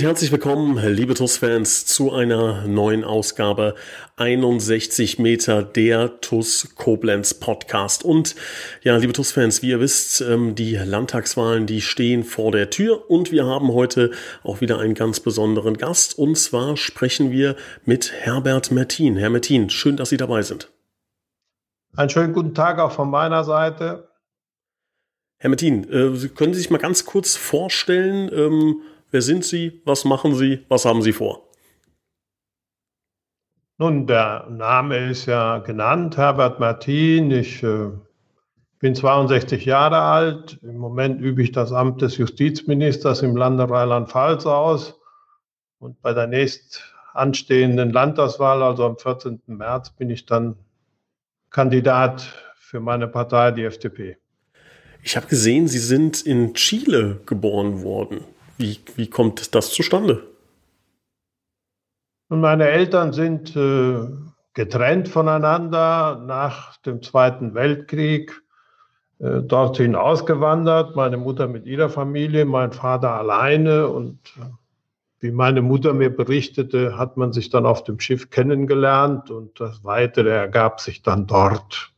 Und herzlich willkommen, liebe TUS-Fans, zu einer neuen Ausgabe 61 Meter der TUS Koblenz Podcast. Und ja, liebe TUS-Fans, wie ihr wisst, ähm, die Landtagswahlen, die stehen vor der Tür und wir haben heute auch wieder einen ganz besonderen Gast. Und zwar sprechen wir mit Herbert Mertin. Herr Mertin, schön, dass Sie dabei sind. Einen schönen guten Tag auch von meiner Seite. Herr Mertin, äh, können Sie sich mal ganz kurz vorstellen, ähm, Wer sind Sie? Was machen Sie? Was haben Sie vor? Nun, der Name ist ja genannt, Herbert Martin. Ich äh, bin 62 Jahre alt. Im Moment übe ich das Amt des Justizministers im Lande Rheinland-Pfalz aus. Und bei der nächst anstehenden Landtagswahl, also am 14. März, bin ich dann Kandidat für meine Partei, die FDP. Ich habe gesehen, Sie sind in Chile geboren worden. Wie, wie kommt das zustande? Meine Eltern sind äh, getrennt voneinander nach dem Zweiten Weltkrieg äh, dorthin ausgewandert. Meine Mutter mit ihrer Familie, mein Vater alleine. Und äh, wie meine Mutter mir berichtete, hat man sich dann auf dem Schiff kennengelernt und das Weitere ergab sich dann dort.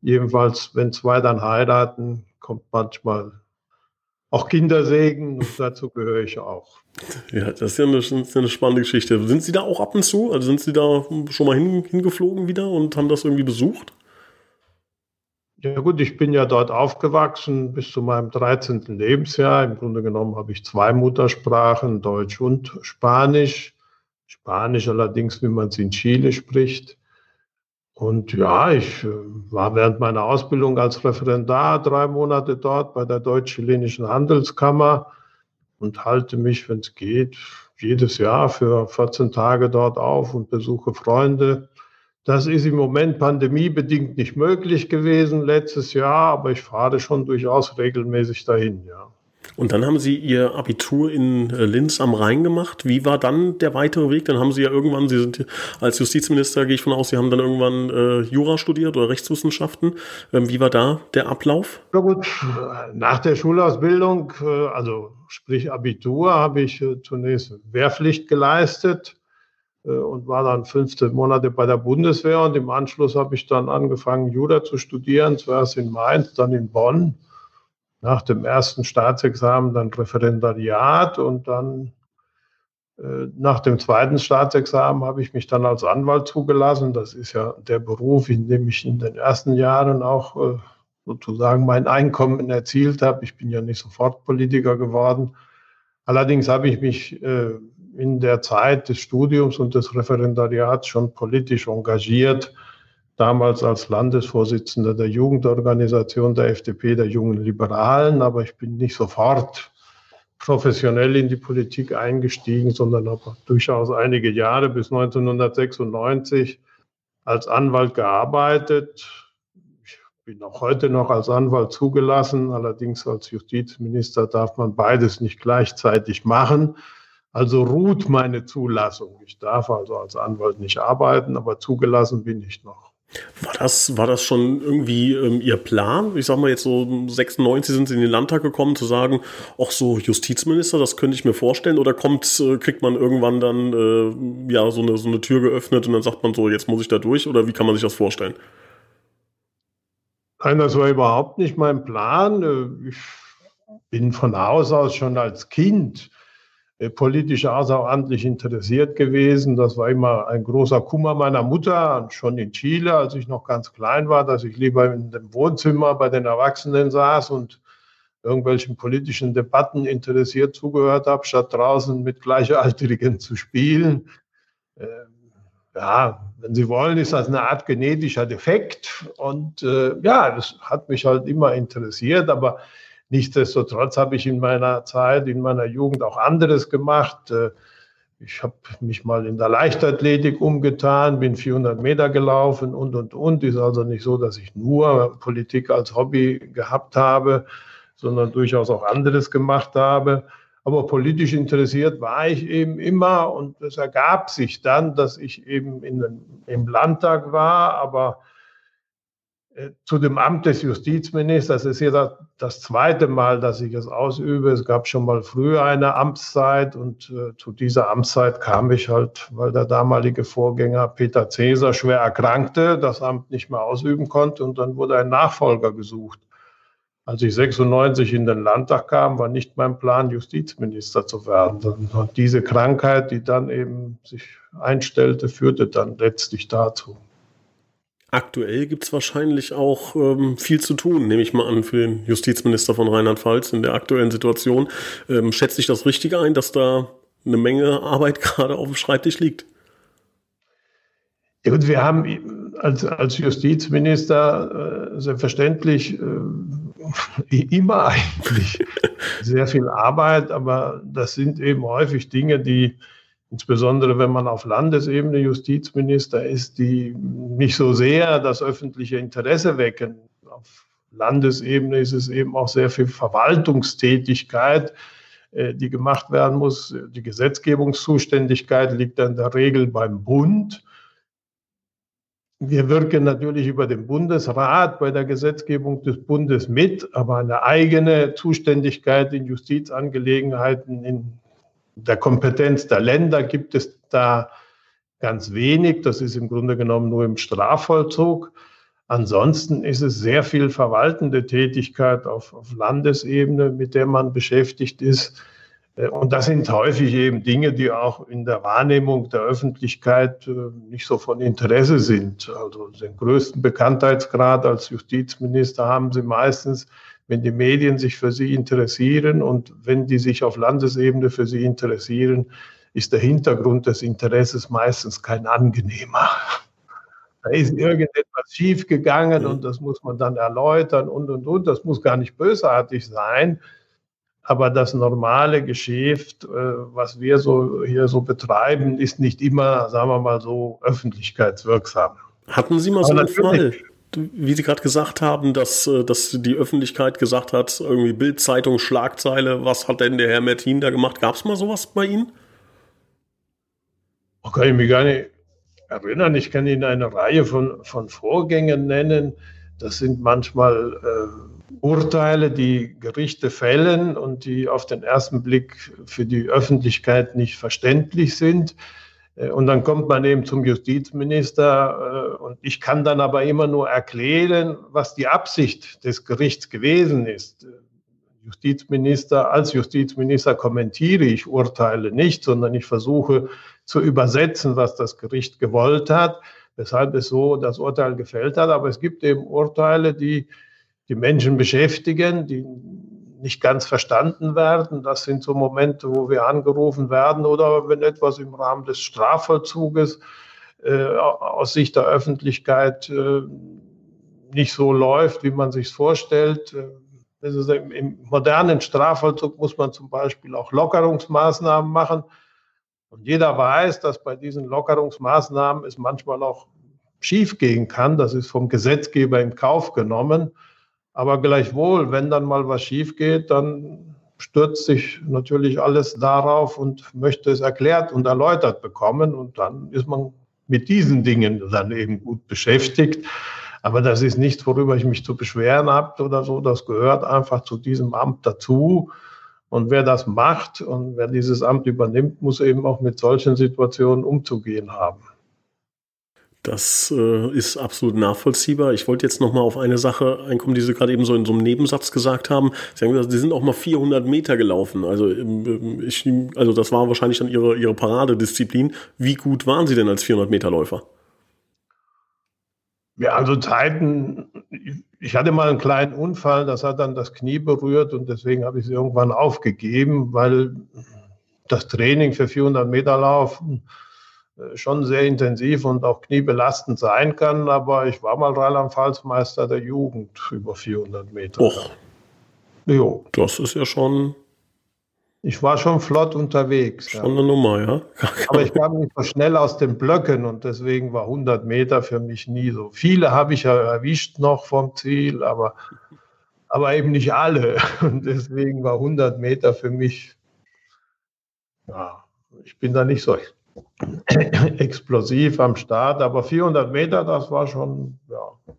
Jedenfalls, wenn zwei dann heiraten, kommt manchmal auch Kindersegen und dazu gehöre ich auch. Ja, das ist ja eine, ist eine, spannende Geschichte. Sind Sie da auch ab und zu? Also sind Sie da schon mal hin, hingeflogen wieder und haben das irgendwie besucht? Ja gut, ich bin ja dort aufgewachsen bis zu meinem 13. Lebensjahr. Im Grunde genommen habe ich zwei Muttersprachen, Deutsch und Spanisch. Spanisch allerdings, wie man es in Chile spricht. Und ja, ich äh, war während meiner Ausbildung als Referendar drei Monate dort bei der Deutsch-Chilenischen Handelskammer und halte mich, wenn es geht, jedes Jahr für 14 Tage dort auf und besuche Freunde. Das ist im Moment pandemiebedingt nicht möglich gewesen letztes Jahr, aber ich fahre schon durchaus regelmäßig dahin, ja. Und dann haben Sie Ihr Abitur in äh, Linz am Rhein gemacht. Wie war dann der weitere Weg? Dann haben Sie ja irgendwann, Sie sind als Justizminister, gehe ich von aus, Sie haben dann irgendwann äh, Jura studiert oder Rechtswissenschaften. Ähm, wie war da der Ablauf? Ja gut, nach der Schulausbildung, äh, also sprich Abitur, habe ich äh, zunächst Wehrpflicht geleistet und war dann 15 Monate bei der Bundeswehr und im Anschluss habe ich dann angefangen, Jura zu studieren, zuerst in Mainz, dann in Bonn nach dem ersten Staatsexamen dann Referendariat und dann äh, nach dem zweiten Staatsexamen habe ich mich dann als Anwalt zugelassen. Das ist ja der Beruf, in dem ich in den ersten Jahren auch äh, sozusagen mein Einkommen erzielt habe. Ich bin ja nicht sofort Politiker geworden. Allerdings habe ich mich äh, in der Zeit des Studiums und des Referendariats schon politisch engagiert damals als Landesvorsitzender der Jugendorganisation der FDP, der Jungen Liberalen, aber ich bin nicht sofort professionell in die Politik eingestiegen, sondern habe durchaus einige Jahre bis 1996 als Anwalt gearbeitet. Ich bin auch heute noch als Anwalt zugelassen, allerdings als Justizminister darf man beides nicht gleichzeitig machen. Also ruht meine Zulassung. Ich darf also als Anwalt nicht arbeiten, aber zugelassen bin ich noch. War das, war das schon irgendwie ähm, Ihr Plan? Ich sag mal, jetzt so 96 sind Sie in den Landtag gekommen, zu sagen, ach so, Justizminister, das könnte ich mir vorstellen, oder kommt, äh, kriegt man irgendwann dann äh, ja so eine, so eine Tür geöffnet und dann sagt man so, jetzt muss ich da durch, oder wie kann man sich das vorstellen? Nein, das war überhaupt nicht mein Plan. Äh, ich bin von Haus aus schon als Kind politisch außerordentlich interessiert gewesen. Das war immer ein großer Kummer meiner Mutter, schon in Chile, als ich noch ganz klein war, dass ich lieber in dem Wohnzimmer bei den Erwachsenen saß und irgendwelchen politischen Debatten interessiert zugehört habe, statt draußen mit Gleichaltrigen zu spielen. Ähm, ja, wenn Sie wollen, ist das eine Art genetischer Defekt. Und äh, ja, das hat mich halt immer interessiert, aber Nichtsdestotrotz habe ich in meiner Zeit, in meiner Jugend auch anderes gemacht. Äh, Ich habe mich mal in der Leichtathletik umgetan, bin 400 Meter gelaufen und, und, und. Ist also nicht so, dass ich nur Politik als Hobby gehabt habe, sondern durchaus auch anderes gemacht habe. Aber politisch interessiert war ich eben immer und es ergab sich dann, dass ich eben in, im Landtag war, aber zu dem Amt des Justizministers ist ja das zweite Mal, dass ich es ausübe. Es gab schon mal früher eine Amtszeit und äh, zu dieser Amtszeit kam ich halt, weil der damalige Vorgänger Peter Cäsar schwer erkrankte, das Amt nicht mehr ausüben konnte und dann wurde ein Nachfolger gesucht. Als ich 96 in den Landtag kam, war nicht mein Plan, Justizminister zu werden. Und diese Krankheit, die dann eben sich einstellte, führte dann letztlich dazu. Aktuell gibt es wahrscheinlich auch ähm, viel zu tun, nehme ich mal an, für den Justizminister von Rheinland-Pfalz in der aktuellen Situation. Ähm, schätze ich das richtig ein, dass da eine Menge Arbeit gerade auf dem Schreibtisch liegt? Ja, und wir haben als, als Justizminister äh, selbstverständlich äh, immer eigentlich sehr viel Arbeit, aber das sind eben häufig Dinge, die insbesondere wenn man auf Landesebene Justizminister ist, die nicht so sehr das öffentliche Interesse wecken. Auf Landesebene ist es eben auch sehr viel Verwaltungstätigkeit, äh, die gemacht werden muss. Die Gesetzgebungszuständigkeit liegt in der Regel beim Bund. Wir wirken natürlich über den Bundesrat bei der Gesetzgebung des Bundes mit, aber eine eigene Zuständigkeit in Justizangelegenheiten in der Kompetenz der Länder gibt es da ganz wenig. Das ist im Grunde genommen nur im Strafvollzug. Ansonsten ist es sehr viel verwaltende Tätigkeit auf, auf Landesebene, mit der man beschäftigt ist. Äh, und das sind häufig eben Dinge, die auch in der Wahrnehmung der Öffentlichkeit äh, nicht so von Interesse sind. Also den größten Bekanntheitsgrad als Justizminister haben sie meistens wenn die Medien sich für sie interessieren und wenn die sich auf Landesebene für sie interessieren, ist der Hintergrund des Interesses meistens kein angenehmer. Da ist irgendetwas schiefgegangen und das muss man dann erläutern und, und, und. Das muss gar nicht bösartig sein. Aber das normale Geschäft, äh, was wir so hier so betreiben, ist nicht immer, sagen wir mal so, öffentlichkeitswirksam. Hatten Sie mal so einen Fall? Wie Sie gerade gesagt haben, dass, äh, dass die Öffentlichkeit gesagt hat, irgendwie Bildzeitung, Schlagzeile, was hat denn der Herr Mertin da gemacht? Gab es mal sowas bei Ihnen? Oh, kann ich mich gar nicht erinnern. Ich kann Ihnen eine Reihe von, von Vorgängen nennen. Das sind manchmal äh, Urteile, die Gerichte fällen und die auf den ersten Blick für die Öffentlichkeit nicht verständlich sind. Äh, und dann kommt man eben zum Justizminister äh, und ich kann dann aber immer nur erklären, was die Absicht des Gerichts gewesen ist. Justizminister, als Justizminister kommentiere ich Urteile nicht, sondern ich versuche zu übersetzen, was das Gericht gewollt hat, weshalb es so das Urteil gefällt hat. Aber es gibt eben Urteile, die die Menschen beschäftigen, die nicht ganz verstanden werden. Das sind so Momente, wo wir angerufen werden oder wenn etwas im Rahmen des Strafvollzuges äh, aus Sicht der Öffentlichkeit äh, nicht so läuft, wie man sich vorstellt. Also im, Im modernen Strafvollzug muss man zum Beispiel auch Lockerungsmaßnahmen machen. Und jeder weiß, dass bei diesen Lockerungsmaßnahmen es manchmal auch schiefgehen kann. Das ist vom Gesetzgeber in Kauf genommen. Aber gleichwohl, wenn dann mal was schief geht, dann stürzt sich natürlich alles darauf und möchte es erklärt und erläutert bekommen. Und dann ist man mit diesen Dingen dann eben gut beschäftigt. Aber das ist nichts, worüber ich mich zu beschweren habe oder so. Das gehört einfach zu diesem Amt dazu. Und wer das macht und wer dieses Amt übernimmt, muss eben auch mit solchen Situationen umzugehen haben. Das äh, ist absolut nachvollziehbar. Ich wollte jetzt noch mal auf eine Sache einkommen, die Sie gerade eben so in so einem Nebensatz gesagt haben. Sie haben gesagt, Sie sind auch mal 400 Meter gelaufen. Also, ähm, ich, also das war wahrscheinlich dann Ihre, Ihre Paradedisziplin. Wie gut waren Sie denn als 400 Meter Läufer? Ja, also Zeiten, ich hatte mal einen kleinen Unfall, das hat dann das Knie berührt und deswegen habe ich es irgendwann aufgegeben, weil das Training für 400 Meter Laufen schon sehr intensiv und auch kniebelastend sein kann. Aber ich war mal Rheinland-Pfalz-Meister der Jugend über 400 Meter. Och. Jo. Das ist ja schon Ich war schon flott unterwegs. Schon ja. eine Nummer, ja. Aber ich kam nicht so schnell aus den Blöcken und deswegen war 100 Meter für mich nie so. Viele habe ich ja erwischt noch vom Ziel, aber, aber eben nicht alle. Und deswegen war 100 Meter für mich, ja, ich bin da nicht so explosiv am Start, aber 400 Meter, das war schon, ja.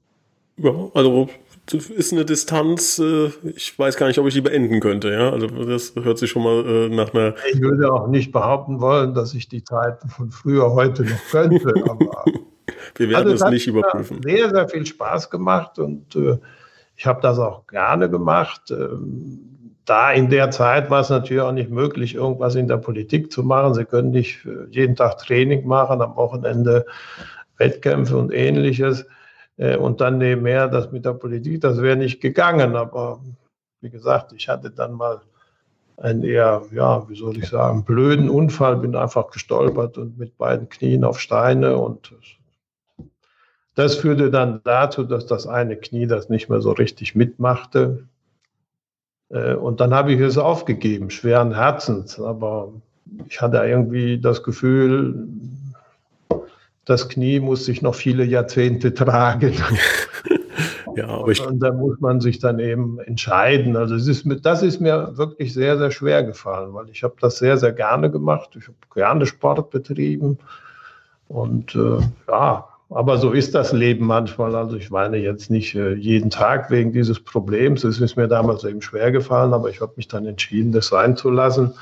Ja, also ist eine Distanz, äh, ich weiß gar nicht, ob ich die beenden könnte, ja. Also das hört sich schon mal äh, nach einer. Ich würde auch nicht behaupten wollen, dass ich die Zeiten von früher heute noch könnte, aber wir werden also es nicht überprüfen. Sehr, sehr viel Spaß gemacht und äh, ich habe das auch gerne gemacht. Da in der Zeit war es natürlich auch nicht möglich, irgendwas in der Politik zu machen. Sie können nicht jeden Tag Training machen, am Wochenende Wettkämpfe und ähnliches. Äh, und dann nebenher das mit der Politik, das wäre nicht gegangen. Aber wie gesagt, ich hatte dann mal einen eher, ja, wie soll ich sagen, blöden Unfall, bin einfach gestolpert und mit beiden Knien auf Steine und das führte dann dazu, dass das eine Knie das nicht mehr so richtig mitmachte. Äh, und dann habe ich es aufgegeben, schweren Herzens. Aber ich hatte irgendwie das Gefühl, das Knie muss sich noch viele Jahrzehnte tragen. ja, aber ich und da muss man sich dann eben entscheiden. Also es ist, das ist mir wirklich sehr, sehr schwer gefallen, weil ich habe das sehr, sehr gerne gemacht. Ich habe gerne Sport betrieben. Und äh, ja, aber so ist das Leben manchmal. Also ich weine jetzt nicht äh, jeden Tag wegen dieses Problems. Es ist mir damals eben schwer gefallen, aber ich habe mich dann entschieden, das sein zu lassen.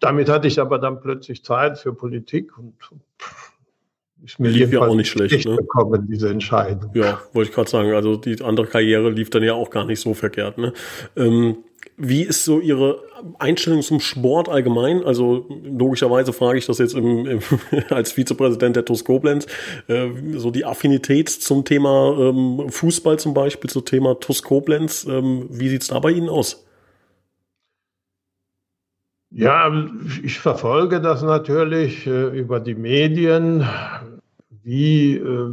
Damit hatte ich aber dann plötzlich Zeit für Politik und ist mir lief ja auch nicht schlecht, ne? bekommen, diese Entscheidung. Ja, wollte ich gerade sagen. Also die andere Karriere lief dann ja auch gar nicht so verkehrt. Ne? Ähm, wie ist so Ihre Einstellung zum Sport allgemein? Also logischerweise frage ich das jetzt im, im, als Vizepräsident der TuS Koblenz. Äh, so die Affinität zum Thema ähm, Fußball zum Beispiel, zum Thema TuS Koblenz. Ähm, wie sieht's da bei Ihnen aus? Ja, ich verfolge das natürlich äh, über die Medien, wie äh,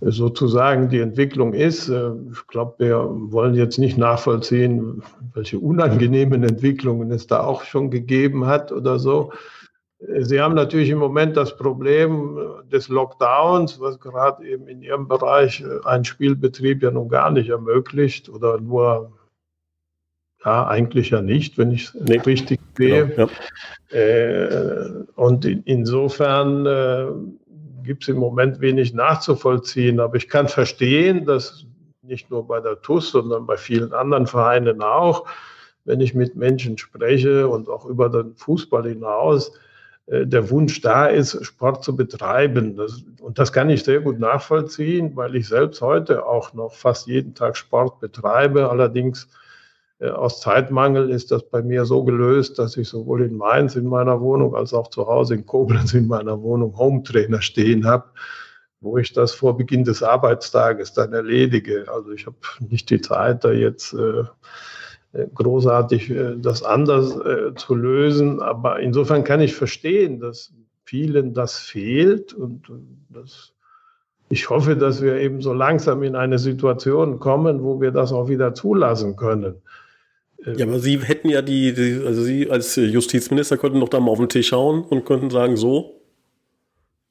sozusagen die Entwicklung ist. Äh, ich glaube, wir wollen jetzt nicht nachvollziehen, welche unangenehmen Entwicklungen es da auch schon gegeben hat oder so. Sie haben natürlich im Moment das Problem des Lockdowns, was gerade eben in Ihrem Bereich äh, einen Spielbetrieb ja nun gar nicht ermöglicht oder nur ja, eigentlich ja nicht, wenn ich es nee. richtig sehe. Genau, ja. äh, und in, insofern äh, gibt es im Moment wenig nachzuvollziehen. Aber ich kann verstehen, dass nicht nur bei der TUS, sondern bei vielen anderen Vereinen auch, wenn ich mit Menschen spreche und auch über den Fußball hinaus, äh, der Wunsch da ist, Sport zu betreiben. Das, und das kann ich sehr gut nachvollziehen, weil ich selbst heute auch noch fast jeden Tag Sport betreibe. Allerdings aus Zeitmangel ist das bei mir so gelöst, dass ich sowohl in Mainz in meiner Wohnung als auch zu Hause in Koblenz in meiner Wohnung Hometrainer stehen habe, wo ich das vor Beginn des Arbeitstages dann erledige. Also ich habe nicht die Zeit, da jetzt äh, äh großartig äh, das anders äh, zu lösen. Aber insofern kann ich verstehen, dass vielen das fehlt und das ich hoffe, dass wir eben so langsam in eine Situation kommen, wo wir das auch wieder zulassen können. Ja, aber Sie hätten ja die, die, also Sie als Justizminister könnten doch da mal auf den Tisch hauen und könnten sagen, so,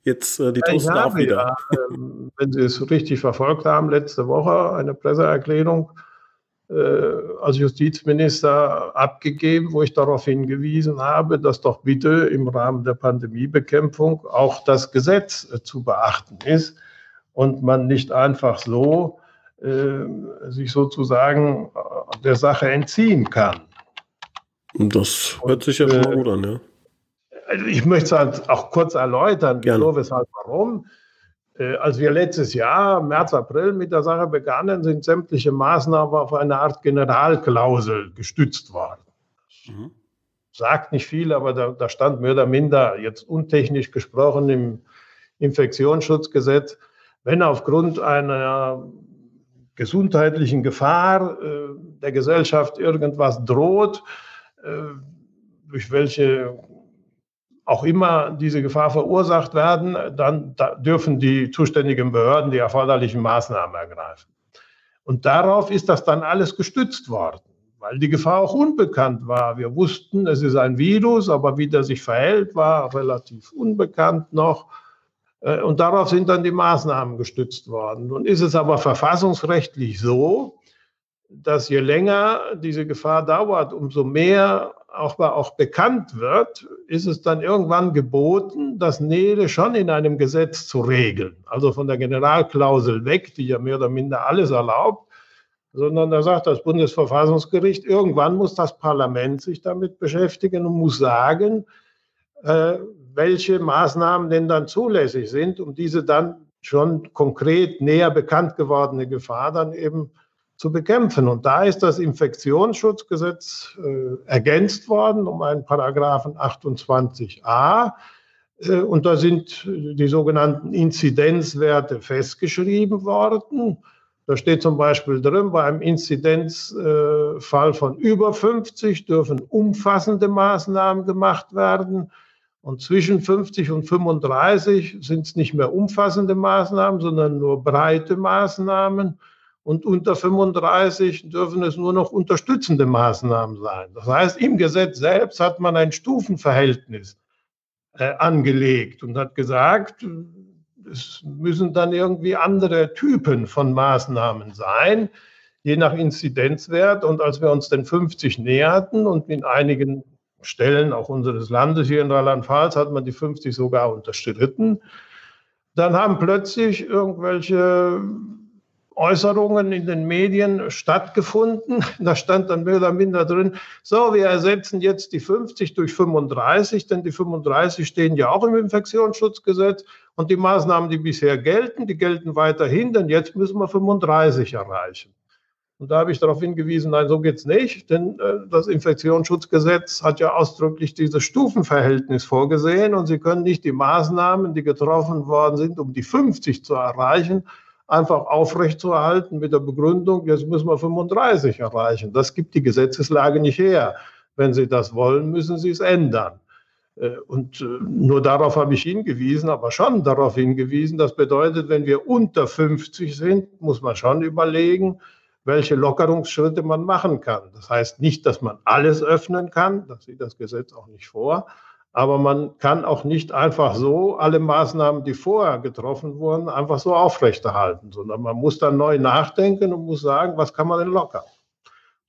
jetzt äh, die ja, TUS darf wieder. Ja, ähm, wenn Sie es richtig verfolgt haben, letzte Woche eine Presseerklärung äh, als Justizminister abgegeben, wo ich darauf hingewiesen habe, dass doch bitte im Rahmen der Pandemiebekämpfung auch das Gesetz äh, zu beachten ist und man nicht einfach so sich sozusagen äh, der Sache entziehen kann. Das hört sich ja schon mal äh, gut an, ja. Also ich möchte es halt auch kurz erläutern, wieso, weshalb, warum. Als wir letztes Jahr, März, April mit der Sache begannen, sind sämtliche Maßnahmen auf eine Art Generalklausel gestützt worden. Mhm. Sagt nicht viel, aber da, da, stand mehr oder minder, jetzt untechnisch gesprochen, im Infektionsschutzgesetz, wenn aufgrund einer gesundheitlichen Gefahr äh, der Gesellschaft irgendwas droht, äh, durch welche auch immer diese Gefahr verursacht werden, dann da dürfen die zuständigen Behörden die erforderlichen Maßnahmen ergreifen. Und darauf ist das dann alles gestützt worden. weil die Gefahr auch unbekannt war. Wir wussten, es ist ein Virus, aber wie der sich verhält, war relativ unbekannt noch. Äh, und darauf sind dann die Maßnahmen gestützt worden. Nun ist es aber verfassungsrechtlich so, dass je länger diese Gefahr dauert, umso mehr auch, auch bekannt wird, ist es dann irgendwann geboten, das Nele schon in einem Gesetz zu regeln. Also von der Generalklausel weg, die ja mehr oder minder alles erlaubt, sondern da sagt das Bundesverfassungsgericht, irgendwann muss das Parlament sich damit beschäftigen und muss sagen, welche Maßnahmen denn dann zulässig sind, um diese dann schon konkret näher bekannt gewordene Gefahr dann eben zu bekämpfen. Und da ist das Infektionsschutzgesetz äh, ergänzt worden um einen Paragraphen 28a. Äh, und da sind die sogenannten Inzidenzwerte festgeschrieben worden. Da steht zum Beispiel drin, bei einem Inzidenzfall von über 50 dürfen umfassende Maßnahmen gemacht werden. Und zwischen 50 und 35 sind es nicht mehr umfassende Maßnahmen, sondern nur breite Maßnahmen. Und unter 35 dürfen es nur noch unterstützende Maßnahmen sein. Das heißt, im Gesetz selbst hat man ein Stufenverhältnis äh, angelegt und hat gesagt, es müssen dann irgendwie andere Typen von Maßnahmen sein, je nach Inzidenzwert. Und als wir uns den 50 näherten und in einigen Stellen auch unseres Landes hier in Rheinland-Pfalz hat man die 50 sogar unterstritten, dann haben plötzlich irgendwelche Äußerungen in den Medien stattgefunden. Da stand dann mehr oder minder drin, so, wir ersetzen jetzt die 50 durch 35, denn die 35 stehen ja auch im Infektionsschutzgesetz und die Maßnahmen, die bisher gelten, die gelten weiterhin, denn jetzt müssen wir 35 erreichen. Und da habe ich darauf hingewiesen, nein, so geht's nicht, denn äh, das Infektionsschutzgesetz hat ja ausdrücklich dieses Stufenverhältnis vorgesehen und Sie können nicht die Maßnahmen, die getroffen worden sind, um die 50 zu erreichen, einfach aufrechtzuerhalten mit der Begründung, jetzt müssen wir 35 erreichen. Das gibt die Gesetzeslage nicht her. Wenn Sie das wollen, müssen Sie es ändern. Äh, und äh, nur darauf habe ich hingewiesen, aber schon darauf hingewiesen. Das bedeutet, wenn wir unter 50 sind, muss man schon überlegen, welche Lockerungsschritte man machen kann. Das heißt nicht, dass man alles öffnen kann, das sieht das Gesetz auch nicht vor, aber man kann auch nicht einfach so alle Maßnahmen, die vorher getroffen wurden, einfach so aufrechterhalten, sondern man muss dann neu nachdenken und muss sagen, was kann man denn lockern?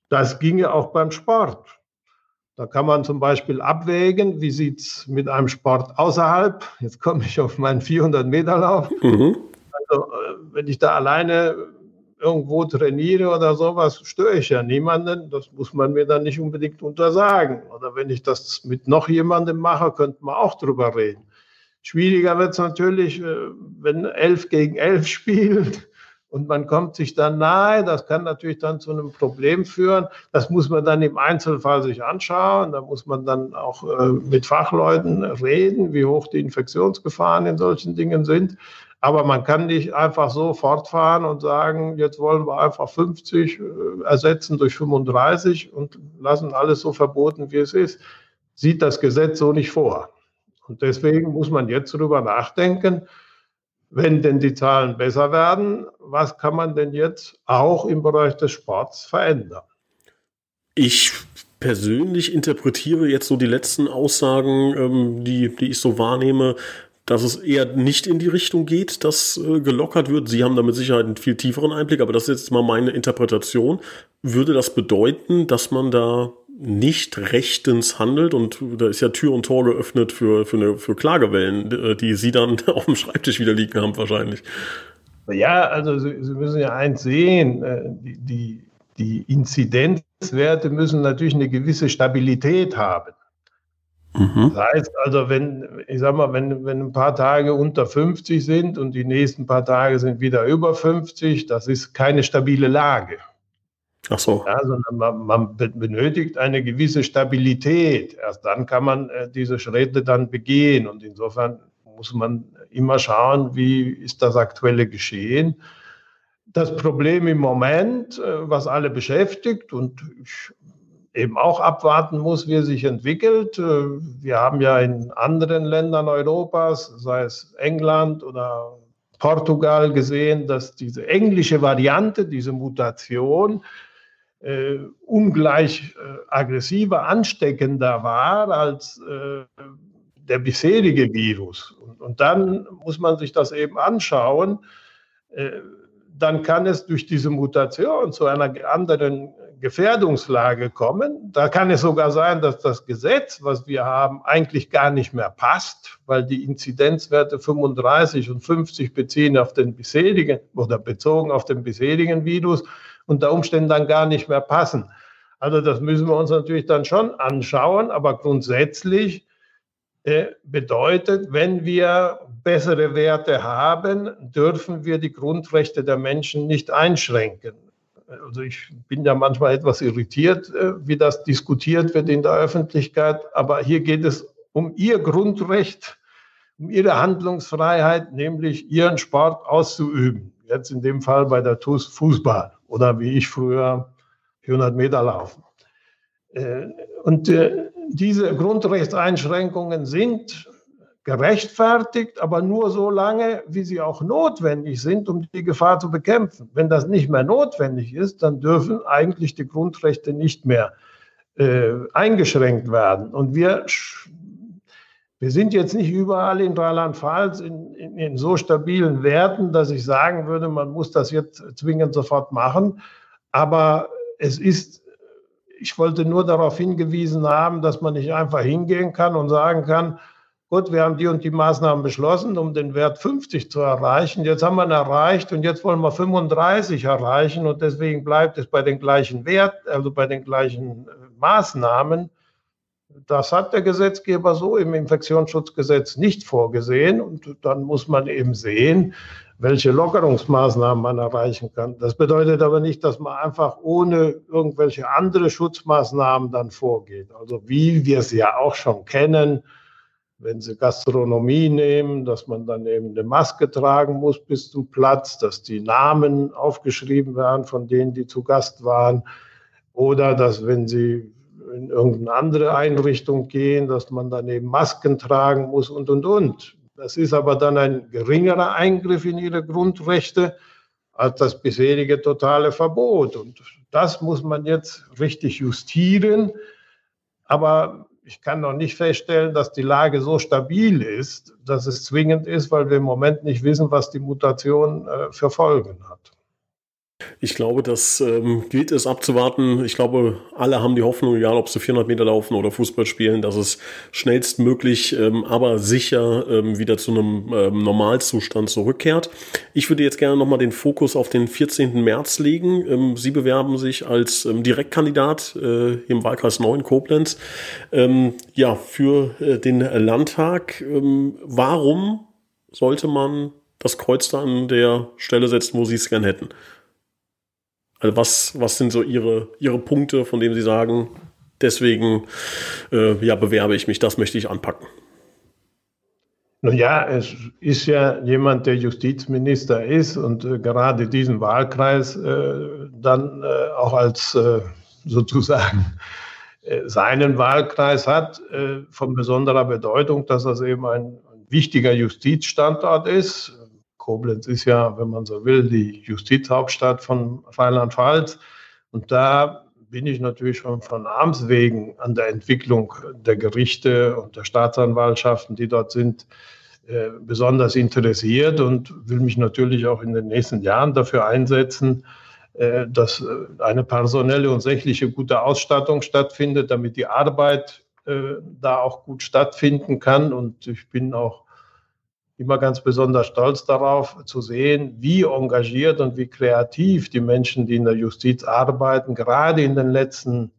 Das ginge auch beim Sport. Da kann man zum Beispiel abwägen, wie sieht es mit einem Sport außerhalb? Jetzt komme ich auf meinen 400-Meter-Lauf. Mhm. Also, äh, wenn ich da alleine irgendwo trainiere oder sowas, störe ich ja niemanden. Das muss man mir dann nicht unbedingt untersagen. Oder wenn ich das mit noch jemandem mache, könnte man auch drüber reden. Schwieriger wird es natürlich, äh, wenn elf gegen elf spielt und man kommt sich dann nahe. Das kann natürlich dann zu einem Problem führen. Das muss man dann im Einzelfall sich anschauen. Da muss man dann auch äh, mit Fachleuten reden, wie hoch die Infektionsgefahren in solchen Dingen sind. Aber man kann nicht einfach so fortfahren und sagen, jetzt wollen wir einfach 50 äh, ersetzen durch 35 und lassen alles so verboten, wie es ist. Sieht das Gesetz so nicht vor. Und deswegen muss man jetzt darüber nachdenken, wenn denn die Zahlen besser werden, was kann man denn jetzt auch im Bereich des Sports verändern? Ich persönlich interpretiere jetzt so die letzten Aussagen, ähm, die, die ich so wahrnehme, dass es eher nicht in die Richtung geht, dass äh, gelockert wird. Sie haben da mit Sicherheit einen viel tieferen Einblick, aber das ist jetzt mal meine Interpretation. Würde das bedeuten, dass man da nicht rechtens handelt und da ist ja Tür und Tor geöffnet für, für, eine, für Klagewellen, äh, die Sie dann auf dem Schreibtisch wieder liegen haben wahrscheinlich. Ja, also Sie, Sie müssen ja eins sehen, äh, die, die, die Inzidenzwerte müssen natürlich eine gewisse Stabilität haben. Mhm. Das heißt also, wenn, ich sag mal, wenn, wenn ein paar Tage unter 50 sind und die nächsten paar Tage sind wieder über 50, das ist keine stabile Lage. Ach so. Ja, sondern man, man benötigt eine gewisse Stabilität. Erst dann kann man äh, diese Schritte dann begehen. Und insofern muss man immer schauen, wie ist das aktuelle Geschehen. Das Problem im Moment, äh, was alle beschäftigt, und ich eben auch abwarten muss, wie es sich entwickelt. Äh, wir haben ja in anderen Ländern Europas, sei es England oder Portugal, gesehen, dass diese englische Variante, diese Mutation, äh, ungleich äh, aggressiver, ansteckender war als äh, der bisherige Virus. Und, und, dann muss man sich das eben anschauen. Dann kann es durch diese Mutation zu einer anderen Gefährdungslage kommen. Da kann es sogar sein, dass das Gesetz, was wir haben, eigentlich gar nicht mehr passt, weil die Inzidenzwerte 35 und 50 beziehen auf den bisherigen oder bezogen auf den bisherigen Virus unter Umständen dann gar nicht mehr passen. Also das müssen wir uns natürlich dann schon anschauen, aber grundsätzlich bedeutet, wenn wir bessere Werte haben, dürfen wir die Grundrechte der Menschen nicht einschränken. Also ich bin ja manchmal etwas irritiert, äh, wie das diskutiert wird in der Öffentlichkeit, aber hier geht es um ihr Grundrecht, um ihre Handlungsfreiheit, nämlich ihren Sport auszuüben. Jetzt in dem Fall bei der TUS Fußball oder wie ich früher 400 Meter laufen. Äh, und äh, diese Grundrechtseinschränkungen sind gerechtfertigt, aber nur so lange, wie sie auch notwendig sind, um die Gefahr zu bekämpfen. Wenn das nicht mehr notwendig ist, dann dürfen eigentlich die Grundrechte nicht mehr äh, eingeschränkt werden. Und wir, wir sind jetzt nicht überall in Rheinland-Pfalz in, in, in so stabilen Werten, dass ich sagen würde, man muss das jetzt zwingend sofort machen. Aber es ist ich wollte nur darauf hingewiesen haben, dass man nicht einfach hingehen kann und sagen kann, gut, wir haben die und die Maßnahmen beschlossen, um den Wert 50 zu erreichen. Jetzt haben wir ihn erreicht und jetzt wollen wir 35 erreichen und deswegen bleibt es bei den gleichen Wert, also bei den gleichen äh, Maßnahmen. Das hat der Gesetzgeber so im Infektionsschutzgesetz nicht vorgesehen und dann muss man eben sehen, welche Lockerungsmaßnahmen man erreichen kann. Das bedeutet aber nicht, dass man einfach ohne irgendwelche andere Schutzmaßnahmen dann vorgeht. Also wie wir es ja auch schon kennen, wenn Sie Gastronomie nehmen, dass man dann eben eine Maske tragen muss bis zum Platz, dass die Namen aufgeschrieben werden von denen, die zu Gast waren, oder dass wenn Sie in irgendeine andere Einrichtung gehen, dass man dann eben Masken tragen muss und, und, und. Das ist aber dann ein geringerer Eingriff in ihre Grundrechte als das bisherige totale Verbot. Und das muss man jetzt richtig justieren. Aber ich kann noch nicht feststellen, dass die Lage so stabil ist, dass es zwingend ist, weil wir im Moment nicht wissen, was die Mutation äh, für Folgen hat. Ich glaube, das ähm, gilt es abzuwarten. Ich glaube, alle haben die Hoffnung, egal ob sie 400 Meter laufen oder Fußball spielen, dass es schnellstmöglich, ähm, aber sicher ähm, wieder zu einem ähm, Normalzustand zurückkehrt. Ich würde jetzt gerne nochmal den Fokus auf den 14. März legen. Ähm, sie bewerben sich als ähm, Direktkandidat äh, im Wahlkreis 9 Koblenz ähm, ja, für äh, den Landtag. Ähm, warum sollte man das Kreuz da an der Stelle setzen, wo Sie es gern hätten? Also was, was sind so Ihre, Ihre Punkte, von denen Sie sagen, deswegen äh, ja, bewerbe ich mich, das möchte ich anpacken? Nun ja, es ist ja jemand, der Justizminister ist und äh, gerade diesen Wahlkreis äh, dann äh, auch als äh, sozusagen äh, seinen Wahlkreis hat, von besonderer Bedeutung, dass das eben ein, ein wichtiger Justizstandort ist. Koblenz ist ja, wenn man so will, die Justizhauptstadt von Rheinland-Pfalz. Und da bin ich natürlich schon von Arms wegen an der Entwicklung der Gerichte und der Staatsanwaltschaften, die dort sind, äh, besonders interessiert und will mich natürlich auch in den nächsten Jahren dafür einsetzen, äh, dass äh, eine personelle und sächliche gute Ausstattung stattfindet, damit die Arbeit da auch gut stattfinden kann. Und ich bin auch immer ganz besonders stolz darauf zu sehen, wie engagiert und wie kreativ die Menschen, die in der Justiz arbeiten, gerade in den letzten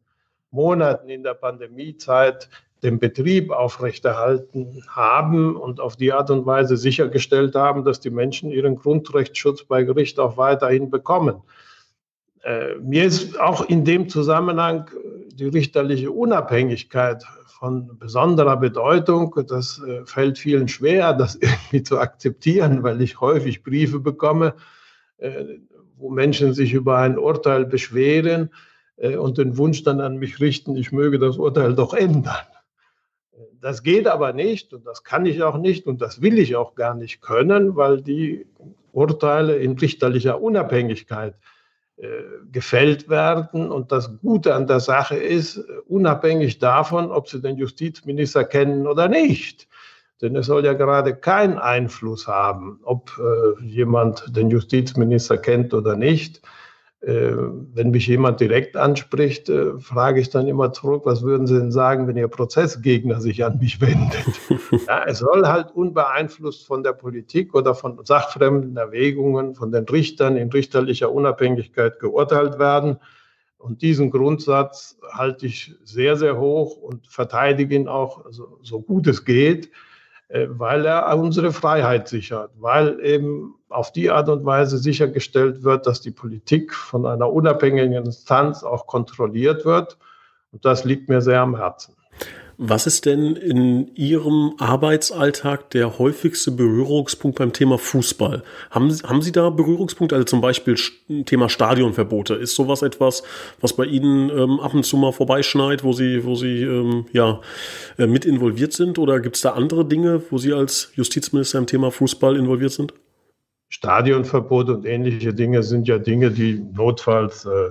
Monaten in der Pandemiezeit den Betrieb aufrechterhalten haben und auf die Art und Weise sichergestellt haben, dass die Menschen ihren Grundrechtsschutz bei Gericht auch weiterhin bekommen. Äh, mir ist auch in dem Zusammenhang die richterliche Unabhängigkeit von besonderer Bedeutung. Das äh, fällt vielen schwer, das irgendwie zu akzeptieren, weil ich häufig Briefe bekomme, äh, wo Menschen sich über ein Urteil beschweren äh, und den Wunsch dann an mich richten, ich möge das Urteil doch ändern. Das geht aber nicht und das kann ich auch nicht und das will ich auch gar nicht können, weil die Urteile in richterlicher Unabhängigkeit gefällt werden. Und das Gute an der Sache ist, unabhängig davon, ob Sie den Justizminister kennen oder nicht. Denn es soll ja gerade keinen Einfluss haben, ob äh, jemand den Justizminister kennt oder nicht. Äh, wenn mich jemand direkt anspricht, äh, frage ich dann immer zurück, was würden Sie denn sagen, wenn Ihr Prozessgegner sich an mich wendet? ja, es soll halt unbeeinflusst von der Politik oder von sachfremden Erwägungen, von den Richtern in richterlicher Unabhängigkeit geurteilt werden. Und diesen Grundsatz halte ich sehr, sehr hoch und verteidige ihn auch so, so gut es geht. Äh, weil er unsere Freiheit sichert, weil eben auf die Art und Weise sichergestellt wird, dass die Politik von einer unabhängigen Instanz auch kontrolliert wird. Und das liegt mir sehr am Herzen. Was ist denn in Ihrem Arbeitsalltag der häufigste Berührungspunkt beim Thema Fußball? Haben, haben Sie da Berührungspunkte, also zum Beispiel Thema Stadionverbote? Ist sowas etwas, was bei Ihnen ähm, ab und zu mal vorbeischneit, wo Sie, wo Sie ähm, ja, äh, mit involviert sind? Oder gibt es da andere Dinge, wo Sie als Justizminister im Thema Fußball involviert sind? Stadionverbot und ähnliche Dinge sind ja Dinge, die notfalls äh,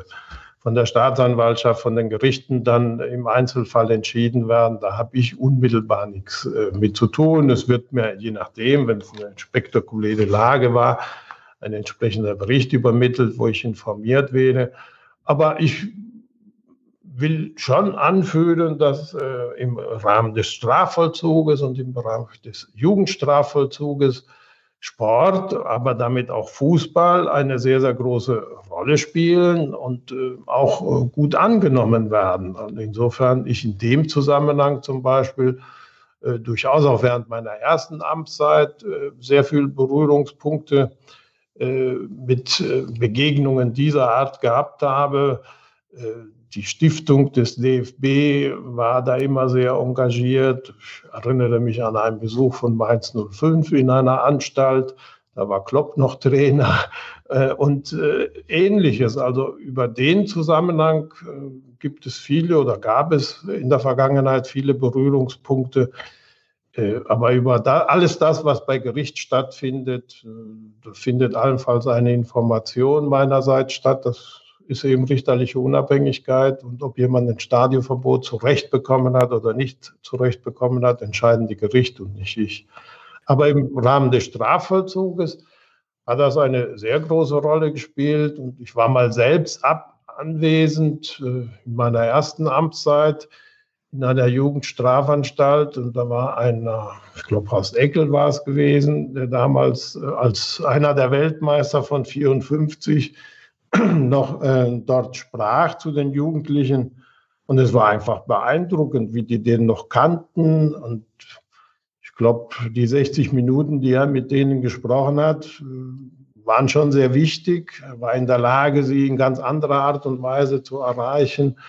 von der Staatsanwaltschaft, von den Gerichten dann im Einzelfall entschieden werden. Da habe ich unmittelbar nichts äh, mit zu tun. Es wird mir, je nachdem, wenn es eine spektakuläre Lage war, ein entsprechender Bericht übermittelt, wo ich informiert werde. Aber ich will schon anführen, dass äh, im Rahmen des Strafvollzuges und im Bereich des Jugendstrafvollzuges Sport, aber damit auch Fußball eine sehr, sehr große Rolle spielen und äh, auch äh, gut angenommen werden. Und insofern ich in dem Zusammenhang zum Beispiel äh, durchaus auch während meiner ersten Amtszeit sehr viele Berührungspunkte mit Begegnungen dieser Art gehabt habe die Stiftung des DFB war da immer sehr engagiert. Ich erinnere mich an einen Besuch von Mainz 05 in einer Anstalt. Da war Klopp noch Trainer äh, und äh, ähnliches. Also über den Zusammenhang äh, gibt es viele oder gab es in der Vergangenheit viele Berührungspunkte. Aber über alles das, was bei Gericht stattfindet, findet allenfalls eine Information meinerseits statt. Das ist eben richterliche Unabhängigkeit. Und ob jemand ein Stadionverbot zurecht bekommen hat oder nicht zurecht bekommen hat, entscheiden die Gerichte und nicht ich. Aber im Rahmen des Strafvollzuges hat das eine sehr große Rolle gespielt. Und ich war mal selbst ab, anwesend äh, in meiner ersten Amtszeit in einer Jugendstrafanstalt und da war ein, ich glaube, Horst Eckel war es gewesen, der damals äh, als einer der Weltmeister von 54 noch äh, dort sprach zu den Jugendlichen. Und es war einfach beeindruckend, wie die den noch kannten. Und ich glaube, die 60 Minuten, die er mit denen gesprochen hat, äh, waren schon sehr wichtig. Er war in der Lage, sie in ganz anderer Art und Weise zu erreichen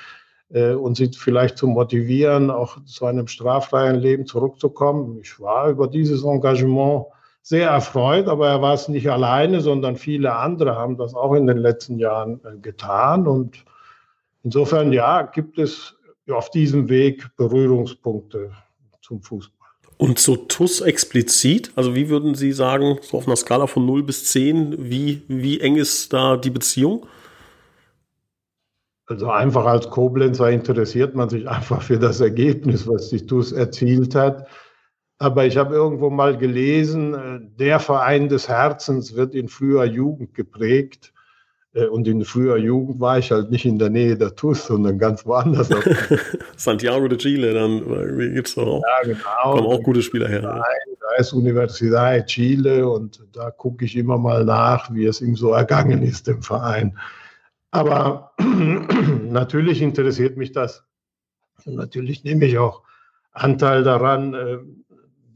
äh, und sie vielleicht zu motivieren, auch zu einem straffreien Leben zurückzukommen. Ich war über dieses Engagement sehr erfreut, aber er war es nicht alleine, sondern viele andere haben das auch in den letzten Jahren äh, getan. Und insofern, ja, gibt es auf diesem Weg Berührungspunkte zum Fußball. Und zu TUS explizit, also wie würden Sie sagen, so auf einer Skala von 0 bis 10, wie, wie eng ist da die Beziehung? Also einfach als Koblenzer interessiert man sich einfach für das Ergebnis, was die TUS erzielt hat. Aber ich habe irgendwo mal gelesen, äh, der Verein des Herzens wird in früher Jugend geprägt. Äh, und in früher Jugend war ich halt nicht in der Nähe der TUS, sondern ganz woanders. Santiago de Chile, dann gibt es doch auch. Ja, genau. Kommen auch gute Spieler her. Nein, da ist Universidad Chile und da gucke ich immer mal nach, wie es ihm so ergangen ist, dem Verein. Aber natürlich interessiert mich das. Und natürlich nehme ich auch Anteil daran, äh,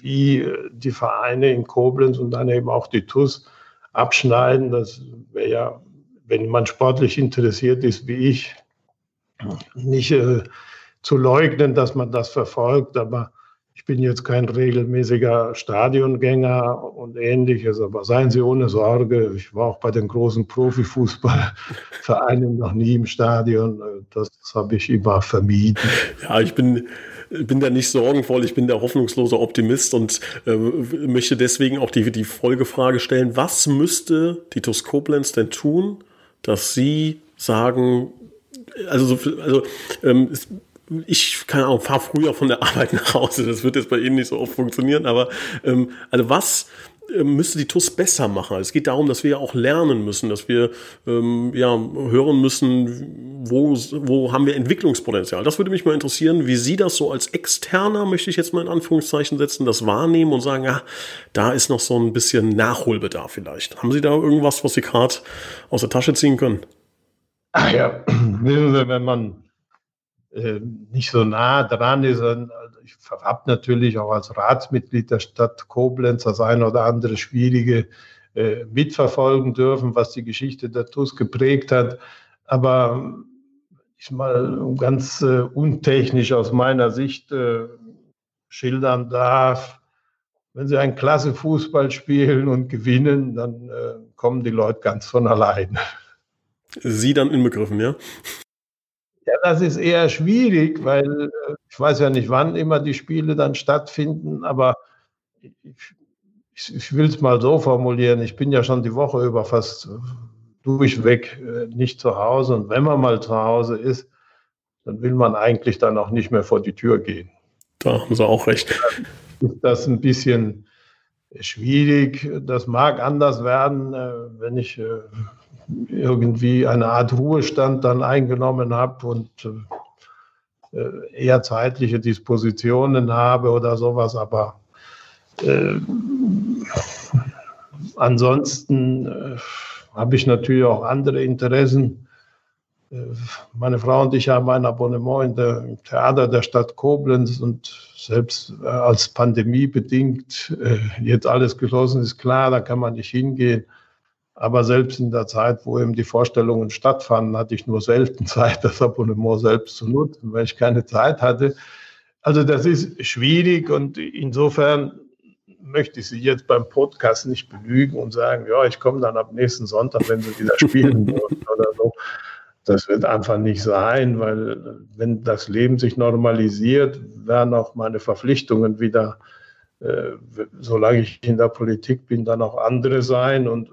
wie die Vereine in Koblenz und dann eben auch die TUS abschneiden. Das wäre ja, wenn man sportlich interessiert ist wie ich, nicht äh, zu leugnen, dass man das verfolgt. Aber ich bin jetzt kein regelmäßiger Stadiongänger und ähnliches. Aber seien Sie ohne Sorge, ich war auch bei den großen Profifußballvereinen noch nie im Stadion. Das habe ich immer vermieden. Ja, ich bin bin da nicht sorgenvoll, ich bin der hoffnungslose Optimist und äh, möchte deswegen auch die, die Folgefrage stellen, was müsste Titus Koblenz denn tun, dass Sie sagen, also, also ähm, ich keine Ahnung, fahre früher von der Arbeit nach Hause. Das wird jetzt bei Ihnen nicht so oft funktionieren, aber ähm, also was ähm, müsste die TUS besser machen. Es geht darum, dass wir ja auch lernen müssen, dass wir ähm, ja, hören müssen, wo, wo haben wir Entwicklungspotenzial. Das würde mich mal interessieren, wie Sie das so als Externer, möchte ich jetzt mal in Anführungszeichen setzen, das wahrnehmen und sagen, ja, da ist noch so ein bisschen Nachholbedarf vielleicht. Haben Sie da irgendwas, was Sie gerade aus der Tasche ziehen können? Ach ja, wissen Sie, wenn man nicht so nah dran ist, ich habe natürlich auch als Ratsmitglied der Stadt Koblenz das ein oder andere Schwierige äh, mitverfolgen dürfen, was die Geschichte der TUS geprägt hat. Aber ich mal ganz äh, untechnisch aus meiner Sicht äh, schildern darf, wenn sie einen klasse Fußball spielen und gewinnen, dann äh, kommen die Leute ganz von alleine. Sie dann inbegriffen, ja? Ja, das ist eher schwierig, weil äh, ich weiß ja nicht, wann immer die Spiele dann stattfinden, aber ich, ich, ich will es mal so formulieren, ich bin ja schon die Woche über fast durchweg äh, nicht zu Hause und wenn man mal zu Hause ist, dann will man eigentlich dann auch nicht mehr vor die Tür gehen. Da haben Sie auch recht. Ist das ein bisschen schwierig. Das mag anders werden, äh, wenn ich irgendwie eine Art Ruhestand dann eingenommen habe und äh, eher zeitliche Dispositionen habe oder sowas, aber äh, ansonsten äh, habe ich natürlich auch andere Interessen. Äh, meine Frau und ich haben ein Abonnement in der, im Theater der Stadt Koblenz und selbst äh, als Pandemie bedingt äh, jetzt alles geschlossen ist, klar, da kann man nicht hingehen. Aber selbst in der Zeit, wo eben die Vorstellungen stattfanden, hatte ich nur selten Zeit, das Abonnement selbst zu nutzen, weil ich keine Zeit hatte. Also das ist schwierig und insofern möchte ich Sie jetzt beim Podcast nicht belügen und sagen, ja, ich komme dann ab nächsten Sonntag, wenn Sie wieder spielen dürfen oder so. Das wird einfach nicht sein, weil wenn das Leben sich normalisiert, werden auch meine Verpflichtungen wieder, äh, solange ich in der Politik bin, dann auch andere sein und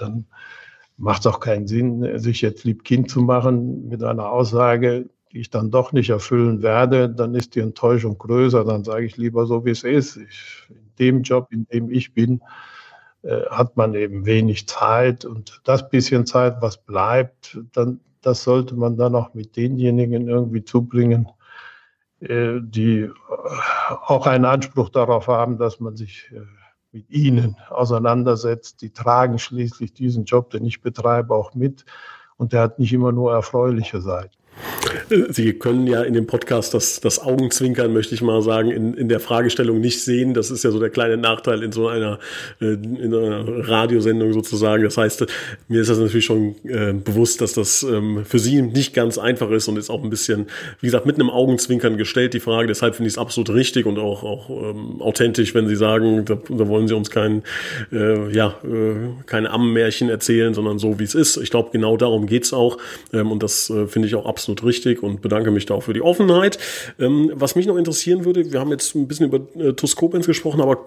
dann macht es auch keinen Sinn, sich jetzt lieb Kind zu machen mit einer Aussage, die ich dann doch nicht erfüllen werde, dann ist die Enttäuschung größer. Dann sage ich lieber so, wie es ist. Ich, in dem Job, in dem ich bin, äh, hat man eben wenig Zeit und das bisschen Zeit, was bleibt, dann, das sollte man dann auch mit denjenigen irgendwie zubringen, äh, die äh, auch einen Anspruch darauf haben, dass man sich äh, mit ihnen auseinandersetzt. Die tragen schließlich diesen Job, den ich betreibe, auch mit. Und der hat nicht immer nur erfreuliche Seiten. Sie können ja in dem Podcast das, das Augenzwinkern, möchte ich mal sagen, in, in der Fragestellung nicht sehen. Das ist ja so der kleine Nachteil in so einer, äh, in einer Radiosendung sozusagen. Das heißt, mir ist das natürlich schon äh, bewusst, dass das ähm, für Sie nicht ganz einfach ist und ist auch ein bisschen, wie gesagt, mit einem Augenzwinkern gestellt, die Frage. Deshalb finde ich es absolut richtig und auch, auch ähm, authentisch, wenn Sie sagen, da, da wollen Sie uns kein, äh, ja, äh, keine Ammenmärchen erzählen, sondern so, wie es ist. Ich glaube, genau darum geht's auch. Ähm, und das äh, finde ich auch absolut absolut richtig und bedanke mich da auch für die Offenheit. Ähm, was mich noch interessieren würde, wir haben jetzt ein bisschen über äh, Tuskopens gesprochen, aber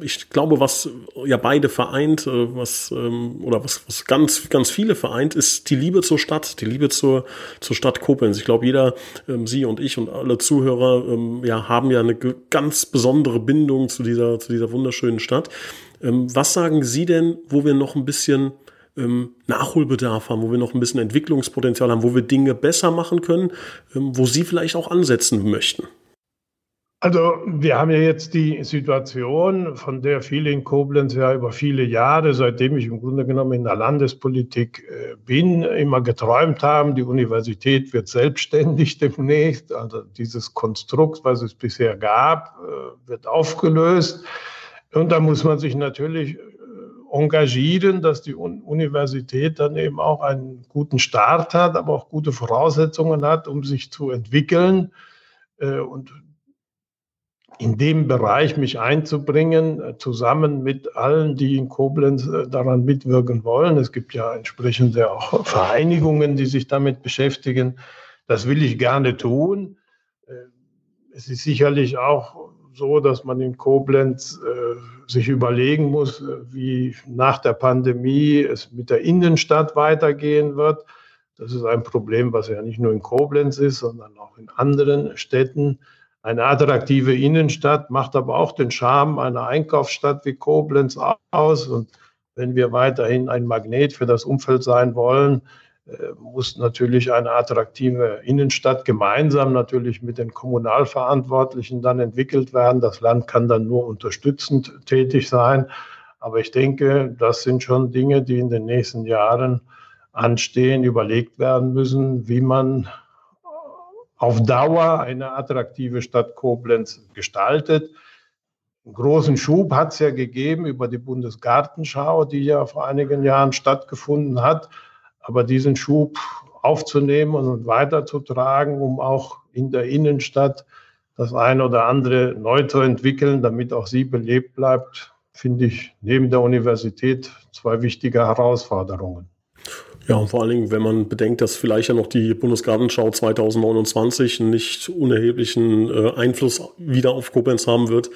ich glaube, was ja beide vereint, äh, was ähm, oder was, was ganz, ganz viele vereint, ist die Liebe zur Stadt, die Liebe zur, zur Stadt Koblenz. Ich glaube, jeder, ähm, Sie und ich und alle Zuhörer, ähm, ja, haben ja eine ganz besondere Bindung zu dieser, zu dieser wunderschönen Stadt. Ähm, was sagen Sie denn, wo wir noch ein bisschen ähm, Nachholbedarf haben, wo wir noch ein bisschen Entwicklungspotenzial haben, wo wir Dinge besser machen können, ähm, wo Sie vielleicht auch ansetzen möchten? Also wir haben ja jetzt die Situation, von der viele in Koblenz ja über viele Jahre, seitdem ich im Grunde genommen in der Landespolitik äh, bin, immer geträumt haben. Die Universität wird selbstständig demnächst. Also dieses Konstrukt, was es bisher gab, äh, wird aufgelöst. Und da muss man sich natürlich engagieren, dass die Universität dann eben auch einen guten Start hat, aber auch gute Voraussetzungen hat, um sich zu entwickeln äh, und in dem Bereich mich einzubringen, äh, zusammen mit allen, die in Koblenz äh, daran mitwirken wollen. Es gibt ja entsprechende auch Vereinigungen, die sich damit beschäftigen. Das will ich gerne tun. Es ist sicherlich auch so, dass man in Koblenz äh, sich überlegen muss, wie nach der Pandemie es mit der Innenstadt weitergehen wird. Das ist ein Problem, was ja nicht nur in Koblenz ist, sondern auch in anderen Städten. Eine attraktive Innenstadt macht aber auch den Charme einer Einkaufsstadt wie Koblenz aus. Und wenn wir weiterhin ein Magnet für das Umfeld sein wollen, äh, muss natürlich eine attraktive Innenstadt gemeinsam natürlich mit den Kommunalverantwortlichen dann entwickelt werden. Das Land kann dann nur unterstützend tätig sein. Aber ich denke, das sind schon Dinge, die in den nächsten Jahren anstehen, überlegt werden müssen, wie man auf Dauer eine attraktive Stadt Koblenz gestaltet. Einen großen Schub hat es ja gegeben über die Bundesgartenschau, die ja vor einigen Jahren stattgefunden hat. Aber diesen Schub aufzunehmen und weiterzutragen, um auch in der Innenstadt das eine oder andere neu zu entwickeln, damit auch sie belebt bleibt, finde ich neben der Universität zwei wichtige Herausforderungen. Ja, und vor allen Dingen, wenn man bedenkt, dass vielleicht ja noch die Bundesgartenschau 2029 einen nicht unerheblichen äh, Einfluss wieder auf Koblenz haben wird,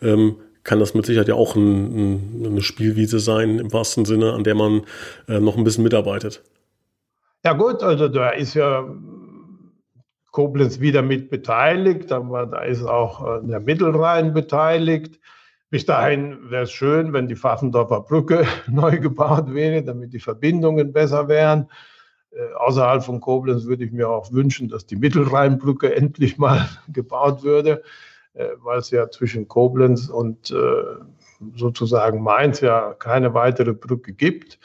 ähm, kann das mit Sicherheit ja auch ein, ein, eine Spielwiese sein, im wahrsten Sinne, an der man äh, noch ein bisschen mitarbeitet. Ja gut, also da ist ja Koblenz wieder mit beteiligt, aber da ist auch äh, der Mittelrhein beteiligt. Bis dahin wäre es schön, wenn die Pfaffendorfer Brücke neu gebaut wäre, damit die Verbindungen besser wären. Äh, außerhalb von Koblenz würde ich mir auch wünschen, dass die Mittelrheinbrücke endlich mal gebaut würde, äh, weil es ja zwischen Koblenz und äh, sozusagen Mainz ja keine weitere Brücke gibt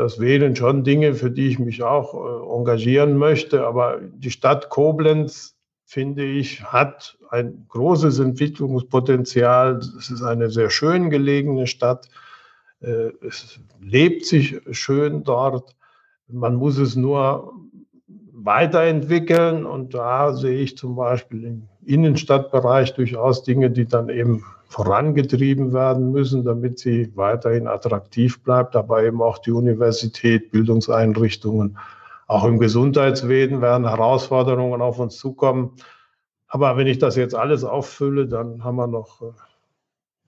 das wären schon Dinge, für die ich mich auch äh, engagieren möchte. Aber die Stadt Koblenz, finde ich, hat ein großes Entwicklungspotenzial. Es ist eine sehr schön gelegene Stadt. Äh, es lebt sich schön dort. Man muss es nur weiterentwickeln. Und da sehe ich zum Beispiel im Innenstadtbereich durchaus Dinge, die dann eben vorangetrieben werden müssen, damit sie weiterhin attraktiv bleibt, aber eben auch die Universität, Bildungseinrichtungen, auch im Gesundheitswesen werden Herausforderungen auf uns zukommen. Aber wenn ich das jetzt alles auffülle, dann haben wir noch äh,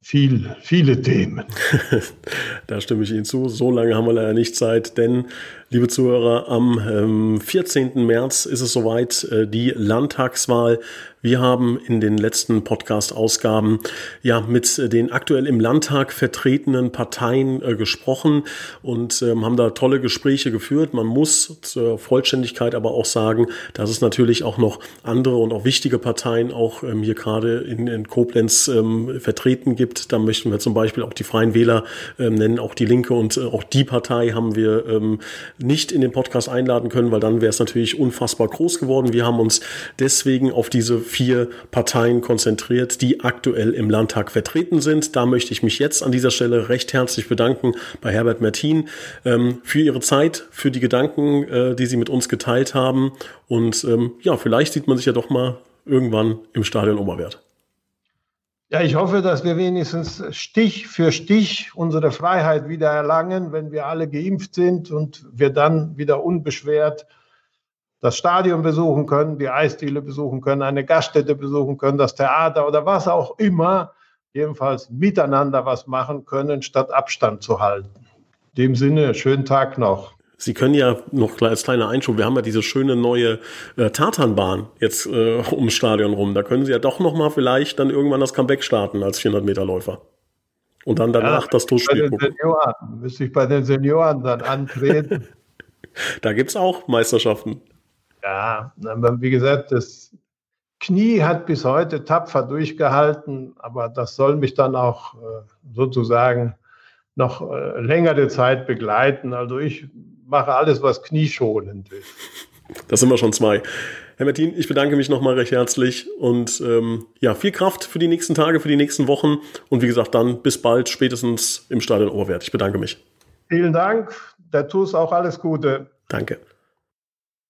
viel, viele Themen. da stimme ich Ihnen zu. So lange haben wir leider nicht Zeit, denn, liebe Zuhörer, am ähm, 14. März ist es soweit, äh, die Landtagswahl wir haben in den letzten Podcast-Ausgaben ja mit den aktuell im Landtag vertretenen Parteien äh, gesprochen und ähm, haben da tolle Gespräche geführt. Man muss zur Vollständigkeit aber auch sagen, dass es natürlich auch noch andere und auch wichtige Parteien auch ähm, hier gerade in, in Koblenz ähm, vertreten gibt. Da möchten wir zum Beispiel auch die Freien Wähler ähm, nennen, auch die Linke und äh, auch die Partei haben wir ähm, nicht in den Podcast einladen können, weil dann wäre es natürlich unfassbar groß geworden. Wir haben uns deswegen auf diese vier Parteien konzentriert, die aktuell im Landtag vertreten sind. Da möchte ich mich jetzt an dieser Stelle recht herzlich bedanken bei Herbert Mertin ähm, für Ihre Zeit, für die Gedanken, äh, die Sie mit uns geteilt haben. Und ähm, ja, vielleicht sieht man sich ja doch mal irgendwann im Stadion Oberwert. Ja, ich hoffe, dass wir wenigstens Stich für Stich unsere Freiheit wieder erlangen, wenn wir alle geimpft sind und wir dann wieder unbeschwert das Stadion besuchen können, die Eisdiele besuchen können, eine Gaststätte besuchen können, das Theater oder was auch immer, jedenfalls miteinander was machen können, statt Abstand zu halten. In dem Sinne, schönen Tag noch. Sie können ja noch als kleiner Einschub, wir haben ja diese schöne neue äh, Tatanbahn jetzt äh, ums Stadion rum. Da können Sie ja doch noch mal vielleicht dann irgendwann das Comeback starten als 400 Meter Läufer. Und dann danach ja, das Toastspiel gucken. Senioren, müsste ich bei den Senioren dann antreten. da gibt es auch Meisterschaften. Ja, aber wie gesagt, das Knie hat bis heute tapfer durchgehalten, aber das soll mich dann auch äh, sozusagen noch äh, längere Zeit begleiten. Also ich mache alles, was knieschonend ist. Das sind wir schon zwei. Herr Martin, ich bedanke mich nochmal recht herzlich und ähm, ja, viel Kraft für die nächsten Tage, für die nächsten Wochen und wie gesagt, dann bis bald, spätestens im Stadion Oberwert. Ich bedanke mich. Vielen Dank. Der TUS auch alles Gute. Danke.